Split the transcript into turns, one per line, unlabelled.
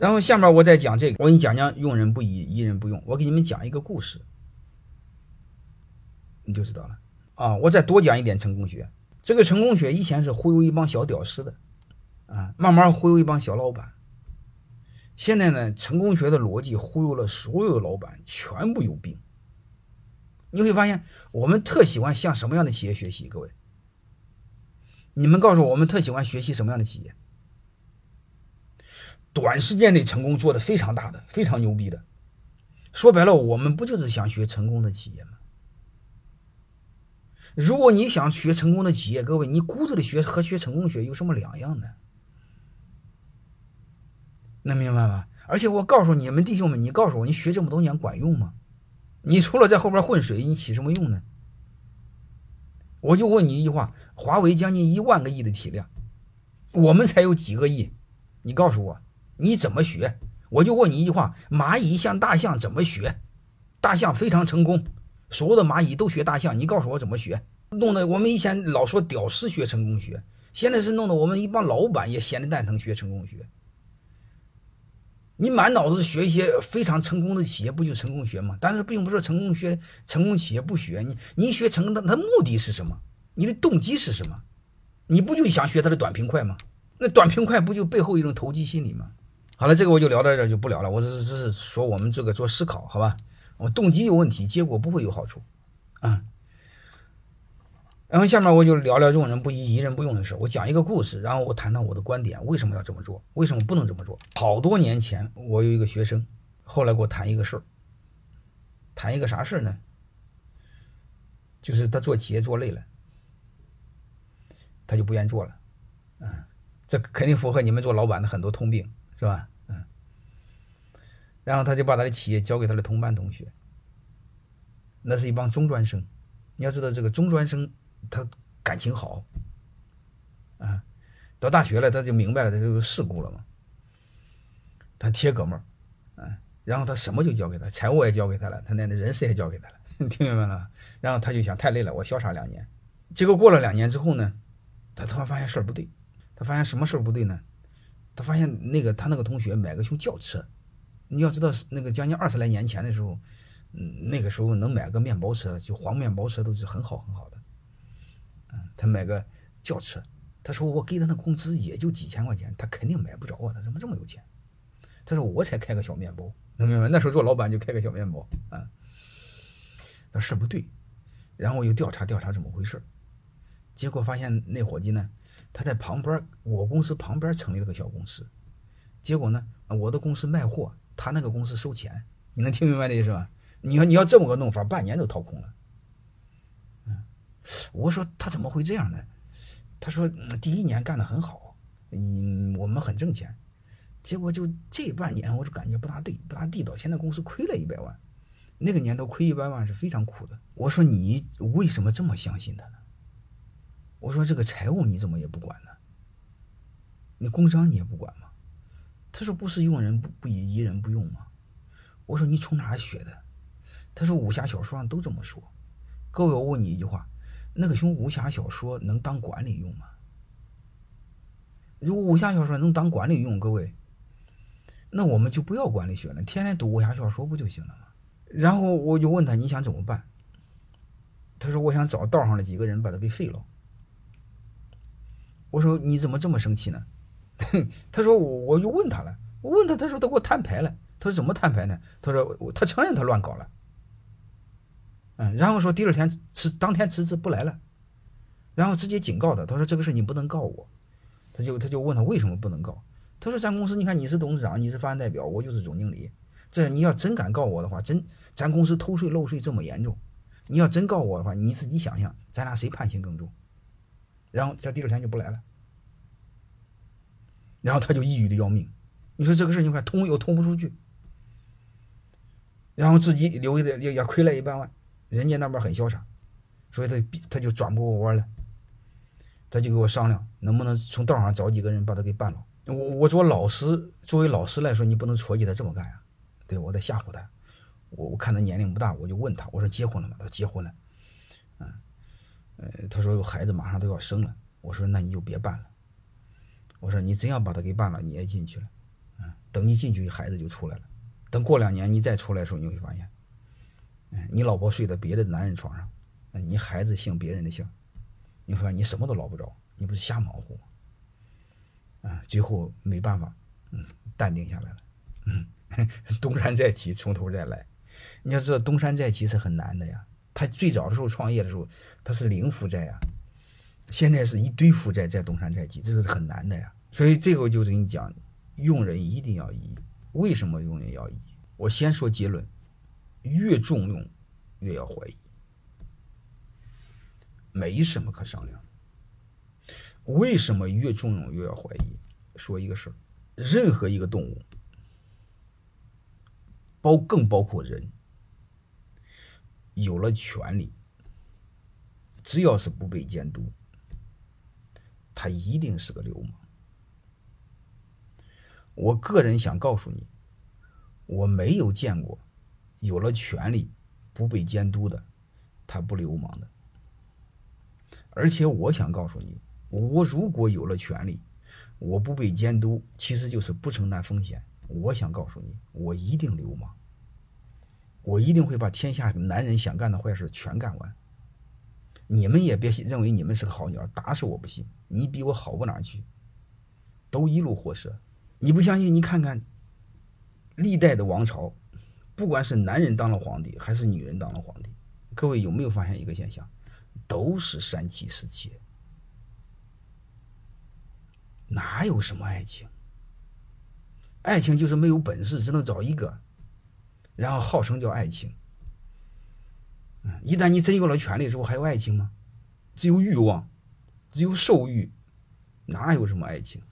然后下面我再讲这个，我给你讲讲用人不疑，疑人不用。我给你们讲一个故事，你就知道了啊。我再多讲一点成功学。这个成功学以前是忽悠一帮小屌丝的，啊，慢慢忽悠一帮小老板。现在呢，成功学的逻辑忽悠了所有的老板，全部有病。你会发现，我们特喜欢向什么样的企业学习？各位，你们告诉我，我们特喜欢学习什么样的企业？短时间内成功做的非常大的、非常牛逼的，说白了，我们不就是想学成功的企业吗？如果你想学成功的企业，各位，你骨子里学和学成功学有什么两样呢？能明白吗？而且我告诉你们弟兄们，你告诉我，你学这么多年管用吗？你除了在后边混水，你起什么用呢？我就问你一句话：华为将近一万个亿的体量，我们才有几个亿？你告诉我。你怎么学？我就问你一句话：蚂蚁像大象怎么学？大象非常成功，所有的蚂蚁都学大象。你告诉我怎么学？弄得我们以前老说屌丝学成功学，现在是弄得我们一帮老板也闲得蛋疼学成功学。你满脑子学一些非常成功的企业，不就成功学吗？但是并不是成功学成功企业不学你，你学成功的，它目的是什么？你的动机是什么？你不就想学它的短平快吗？那短平快不就背后一种投机心理吗？好了，这个我就聊到这儿就不聊了。我只是只是说我们这个做思考，好吧？我动机有问题，结果不会有好处，啊。然后下面我就聊聊用人不疑，疑人不用的事我讲一个故事，然后我谈谈我的观点，为什么要这么做？为什么不能这么做？好多年前，我有一个学生，后来给我谈一个事儿，谈一个啥事儿呢？就是他做企业做累了，他就不愿做了，嗯，这肯定符合你们做老板的很多通病。是吧？然后他就把他的企业交给他的同班同学，那是一帮中专生。你要知道，这个中专生他感情好，啊，到大学了他就明白了，他就世故了嘛。他铁哥们儿，啊，然后他什么就交给他，财务也交给他了，他那人事也交给他了，听明白了？然后他就想，太累了，我潇洒两年。结果过了两年之后呢，他突然发现事儿不对，他发现什么事儿不对呢？他发现那个他那个同学买个熊轿车，你要知道那个将近二十来年前的时候，嗯，那个时候能买个面包车，就黄面包车都是很好很好的。嗯，他买个轿车，他说我给他那工资也就几千块钱，他肯定买不着啊，他怎么这么有钱？他说我才开个小面包，能明白？那时候做老板就开个小面包啊。他事不对，然后我又调查调查怎么回事，结果发现那伙计呢。他在旁边，我公司旁边成立了个小公司，结果呢，我的公司卖货，他那个公司收钱，你能听明白这意思吧？你要你要这么个弄法，半年都掏空了。嗯，我说他怎么会这样呢？他说第一年干得很好，嗯，我们很挣钱，结果就这半年我就感觉不大对，不大地道，现在公司亏了一百万，那个年头亏一百万是非常苦的。我说你为什么这么相信他呢？我说这个财务你怎么也不管呢？你工商你也不管吗？他说不是用人不不疑，疑人不用吗？我说你从哪儿学的？他说武侠小说上都这么说。各位，我问你一句话：那个熊武侠小说能当管理用吗？如果武侠小说能当管理用，各位，那我们就不要管理学了，天天读武侠小说不就行了吗？然后我就问他你想怎么办？他说我想找道上的几个人把他给废了。我说你怎么这么生气呢？他说我我就问他了，我问他，他说他给我摊牌了。他说怎么摊牌呢？他说他承认他乱搞了。嗯，然后说第二天辞当天辞职不来了，然后直接警告他，他说这个事你不能告我。他就他就问他为什么不能告？他说咱公司你看你是董事长，你是法人代表，我就是总经理。这你要真敢告我的话，真咱公司偷税漏税这么严重，你要真告我的话，你自己想想，咱俩谁判刑更重？然后在第二天就不来了，然后他就抑郁的要命。你说这个事情快通又通不出去，然后自己留的也也亏了一半万，人家那边很潇洒，所以他他就转不过弯来，他就给我商量能不能从道上找几个人把他给办了。我我做老师，作为老师来说，你不能戳起他这么干呀，对我在吓唬他。我我看他年龄不大，我就问他，我说结婚了吗？他说结婚了，嗯。呃，他说孩子马上都要生了，我说那你就别办了。我说你真要把他给办了，你也进去了，嗯，等你进去，孩子就出来了。等过两年你再出来的时候，你会发现，嗯，你老婆睡在别的男人床上，你孩子姓别人的姓，你说你什么都捞不着，你不是瞎忙活吗？啊，最后没办法，嗯，淡定下来了，嗯，东山再起，从头再来。你要知道，东山再起是很难的呀。他最早的时候创业的时候，他是零负债呀，现在是一堆负债在东山再起，这是很难的呀。所以这个就是跟你讲，用人一定要疑。为什么用人要疑？我先说结论：越重用，越要怀疑，没什么可商量。为什么越重用越要怀疑？说一个事儿，任何一个动物，包更包括人。有了权利，只要是不被监督，他一定是个流氓。我个人想告诉你，我没有见过有了权利不被监督的，他不流氓的。而且我想告诉你，我如果有了权利，我不被监督，其实就是不承担风险。我想告诉你，我一定流氓。我一定会把天下男人想干的坏事全干完。你们也别认为你们是个好鸟，打死我不信。你比我好不哪去？都一路货色。你不相信？你看看历代的王朝，不管是男人当了皇帝，还是女人当了皇帝，各位有没有发现一个现象？都是三妻四妾，哪有什么爱情？爱情就是没有本事，只能找一个。然后号称叫爱情，一旦你真有了权利之后，还有爱情吗？只有欲望，只有兽欲，哪有什么爱情？